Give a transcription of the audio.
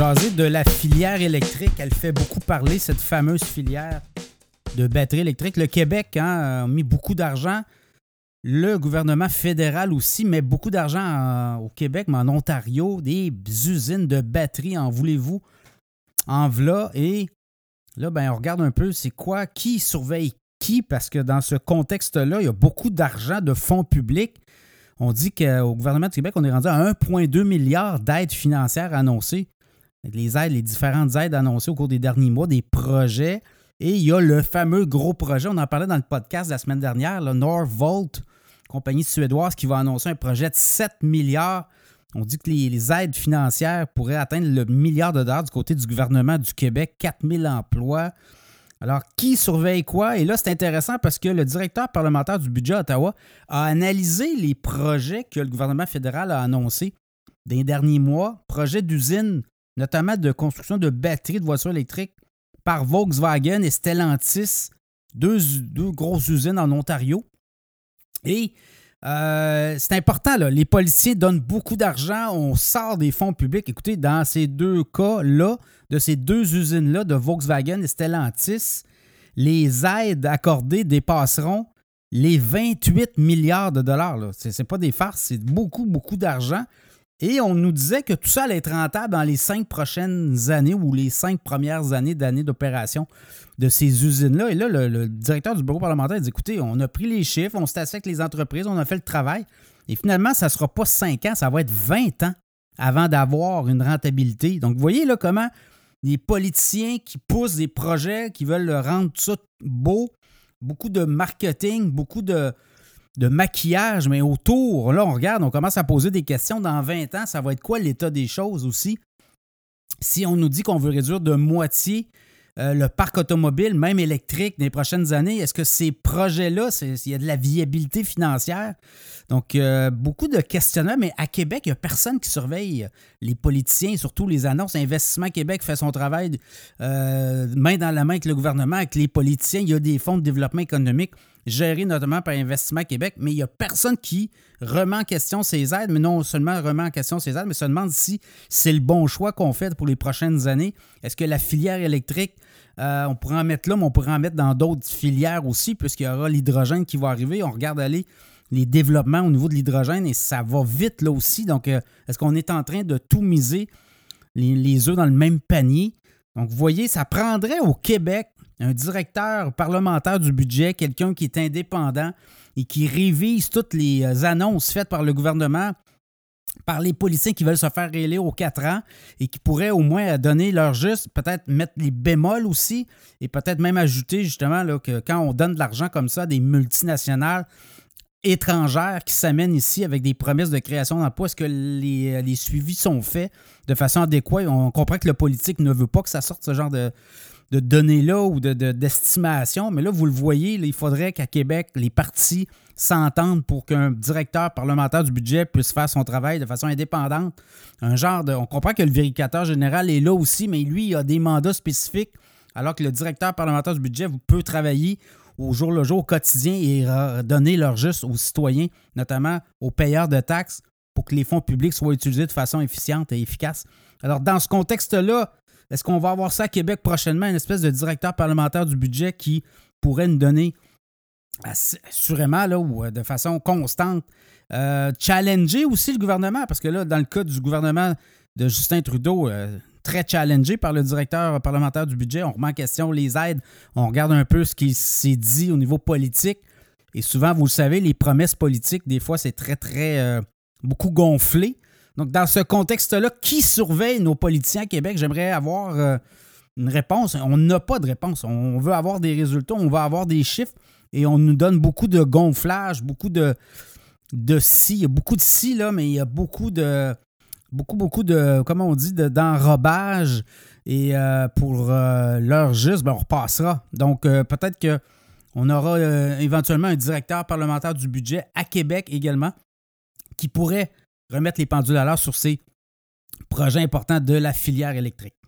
de la filière électrique. Elle fait beaucoup parler, cette fameuse filière de batterie électrique. Le Québec hein, a mis beaucoup d'argent. Le gouvernement fédéral aussi met beaucoup d'argent au Québec, mais en Ontario, des usines de batteries, en voulez-vous, en v'là. Et là, ben, on regarde un peu c'est quoi, qui surveille qui, parce que dans ce contexte-là, il y a beaucoup d'argent de fonds publics. On dit qu'au gouvernement du Québec, on est rendu à 1,2 milliard d'aides financières annoncées. Les aides, les différentes aides annoncées au cours des derniers mois, des projets. Et il y a le fameux gros projet, on en parlait dans le podcast la semaine dernière, le Norvolt, compagnie suédoise qui va annoncer un projet de 7 milliards. On dit que les, aides financières pourraient atteindre le milliard de dollars du côté du gouvernement du Québec, 4000 emplois. Alors, qui surveille quoi? Et là, c'est intéressant parce que le directeur parlementaire du budget Ottawa a analysé les projets que le gouvernement fédéral a annoncés les derniers mois, projets d'usines, notamment de construction de batteries de voitures électriques par Volkswagen et Stellantis, deux, grosses usines en Ontario. Et euh, c'est important, là. les policiers donnent beaucoup d'argent, on sort des fonds publics. Écoutez, dans ces deux cas-là, de ces deux usines-là, de Volkswagen et Stellantis, les aides accordées dépasseront les 28 milliards de dollars. Ce n'est pas des farces, c'est beaucoup, beaucoup d'argent. Et on nous disait que tout ça allait être rentable dans les cinq prochaines années ou les cinq premières années d'années d'opération de ces usines-là. Et là, le, directeur du bureau parlementaire dit écoutez, on a pris les chiffres, on s'est assis avec les entreprises, on a fait le travail. Et finalement, ça ne sera pas cinq ans, ça va être 20 ans avant d'avoir une rentabilité. Donc, vous voyez là comment les politiciens qui poussent des projets, qui veulent rendre tout ça beau, beaucoup de marketing, beaucoup de, de maquillage, mais autour, là, on regarde, on commence à poser des questions. Dans 20 ans, ça va être quoi l'état des choses aussi? Si on nous dit qu'on veut réduire de moitié euh, le parc automobile, même électrique, dans les prochaines années, est-ce que ces projets-là, il y a de la viabilité financière? Donc, euh, beaucoup de questionnements, mais à Québec, il n'y a personne qui surveille les politiciens, surtout les annonces. Investissement Québec fait son travail euh, main dans la main avec le gouvernement, avec les politiciens. Il y a des fonds de développement économique gérés notamment par Investissement Québec, mais il n'y a personne qui remet en question ces aides, mais non seulement remet en question ces aides, mais se demande si c'est le bon choix qu'on fait pour les prochaines années. Est-ce que la filière électrique, euh, on pourrait en mettre là, mais on pourrait en mettre dans d'autres filières aussi, puisqu'il y aura l'hydrogène qui va arriver. On regarde aller les développements au niveau de l'hydrogène et ça va vite là aussi. Donc, euh, est-ce qu'on est en train de tout miser les, les œufs dans le même panier? Donc, vous voyez, ça prendrait au Québec un directeur parlementaire du budget, quelqu'un qui est indépendant et qui révise toutes les euh, annonces faites par le gouvernement, par les policiers qui veulent se faire élire aux quatre ans et qui pourraient au moins donner leur juste, peut-être mettre les bémols aussi et peut-être même ajouter justement que quand on donne de l'argent comme ça à des multinationales, étrangères qui s'amènent ici avec des promesses de création d'emplois. Est-ce que les, les, suivis sont faits de façon adéquate? On comprend que le politique ne veut pas que ça sorte ce genre de, de données-là ou d'estimation. De, mais là, vous le voyez, il faudrait qu'à Québec, les partis s'entendent pour qu'un directeur parlementaire du budget puisse faire son travail de façon indépendante. Un genre de. On comprend que le vérificateur général est là aussi, mais lui, il a des mandats spécifiques, alors que le directeur parlementaire du budget peut travailler au jour le jour, au quotidien et donner leur juste aux citoyens, notamment aux payeurs de taxes, pour que les fonds publics soient utilisés de façon efficiente et efficace. Alors, dans ce contexte-là, est-ce qu'on va avoir ça à Québec prochainement, une espèce de directeur parlementaire du budget qui pourrait nous donner assurément ou euh, de façon constante, euh, challenger aussi le gouvernement, parce que là, dans le cas du gouvernement de Justin Trudeau, euh, très challengé par le directeur parlementaire du budget, on remet en question les aides, on regarde un peu ce qui s'est dit au niveau politique, et souvent, vous le savez, les promesses politiques, des fois, c'est très, très, beaucoup gonflé. Donc, dans ce contexte-là, qui surveille nos politiciens à Québec? J'aimerais avoir euh, une réponse. On n'a pas de réponse. On veut avoir des résultats, on veut avoir des chiffres et on nous donne beaucoup de gonflage, beaucoup de, de si. Il y a beaucoup de si, là, mais il y a beaucoup de. Beaucoup, beaucoup de, comment on dit, d'enrobage. et euh, pour euh, l'heure juste, ben, on repassera. Donc, peut-être qu'on aura éventuellement un directeur parlementaire du budget à Québec également qui pourrait remettre les pendules à l'heure sur ces projets importants de la filière électrique.